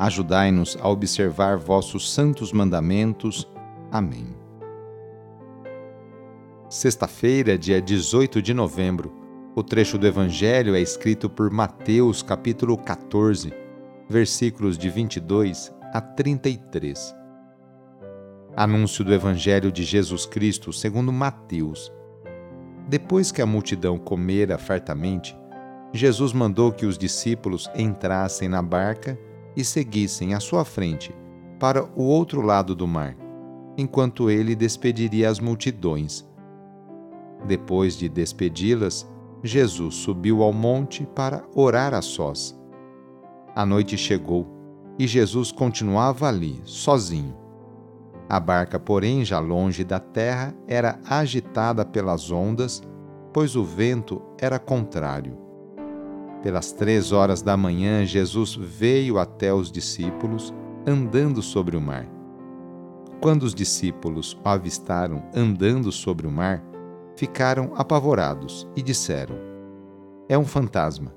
Ajudai-nos a observar vossos santos mandamentos. Amém. Sexta-feira, dia 18 de novembro. O trecho do Evangelho é escrito por Mateus, capítulo 14, versículos de 22 a 33. Anúncio do Evangelho de Jesus Cristo segundo Mateus. Depois que a multidão comera fartamente, Jesus mandou que os discípulos entrassem na barca e seguissem à sua frente para o outro lado do mar, enquanto ele despediria as multidões. Depois de despedi-las, Jesus subiu ao monte para orar a sós. A noite chegou e Jesus continuava ali, sozinho. A barca, porém, já longe da terra, era agitada pelas ondas, pois o vento era contrário. Pelas três horas da manhã, Jesus veio até os discípulos, andando sobre o mar. Quando os discípulos o avistaram andando sobre o mar, ficaram apavorados e disseram: É um fantasma.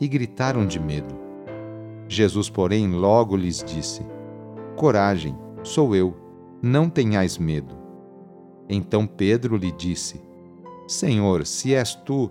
E gritaram de medo. Jesus, porém, logo lhes disse: Coragem, sou eu, não tenhais medo. Então Pedro lhe disse: Senhor, se és tu,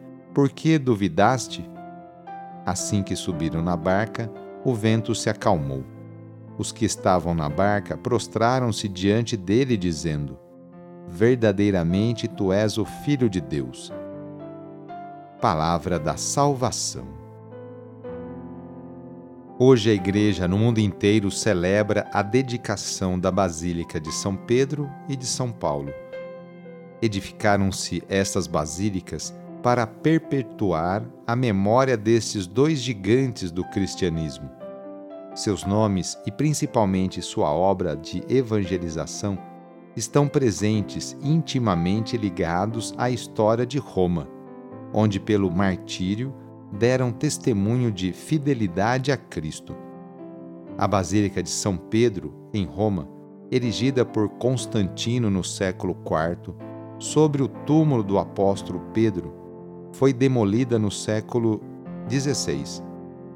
por que duvidaste? Assim que subiram na barca, o vento se acalmou. Os que estavam na barca prostraram-se diante dele, dizendo: Verdadeiramente tu és o Filho de Deus. Palavra da Salvação. Hoje a Igreja no mundo inteiro celebra a dedicação da Basílica de São Pedro e de São Paulo. Edificaram-se estas basílicas para perpetuar a memória destes dois gigantes do cristianismo. Seus nomes e principalmente sua obra de evangelização estão presentes intimamente ligados à história de Roma, onde, pelo martírio, deram testemunho de fidelidade a Cristo. A Basílica de São Pedro, em Roma, erigida por Constantino no século IV, sobre o túmulo do apóstolo Pedro, foi demolida no século XVI,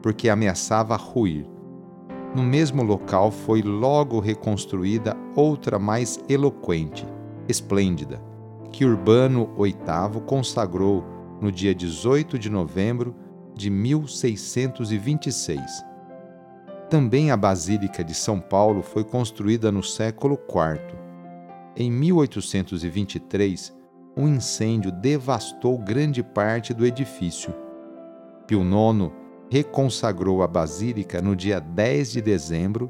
porque ameaçava ruir. No mesmo local foi logo reconstruída outra mais eloquente, esplêndida, que Urbano VIII consagrou no dia 18 de novembro de 1626. Também a Basílica de São Paulo foi construída no século IV. Em 1823, um incêndio devastou grande parte do edifício. Pio IX reconsagrou a basílica no dia 10 de dezembro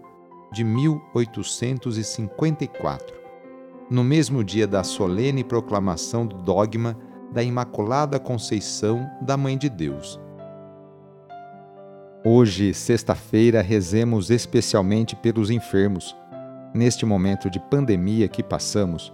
de 1854, no mesmo dia da solene proclamação do dogma da Imaculada Conceição da Mãe de Deus. Hoje, sexta-feira, rezemos especialmente pelos enfermos. Neste momento de pandemia que passamos,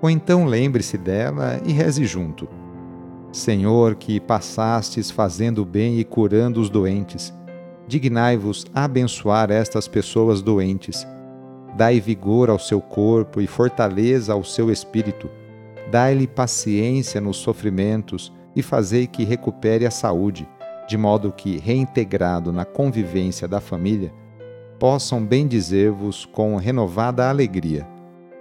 ou então lembre-se dela e reze junto. Senhor, que passastes fazendo bem e curando os doentes, dignai-vos abençoar estas pessoas doentes. Dai vigor ao seu corpo e fortaleza ao seu espírito Dai-lhe paciência nos sofrimentos e fazei que recupere a saúde, de modo que, reintegrado na convivência da família, possam bendizer-vos com renovada alegria.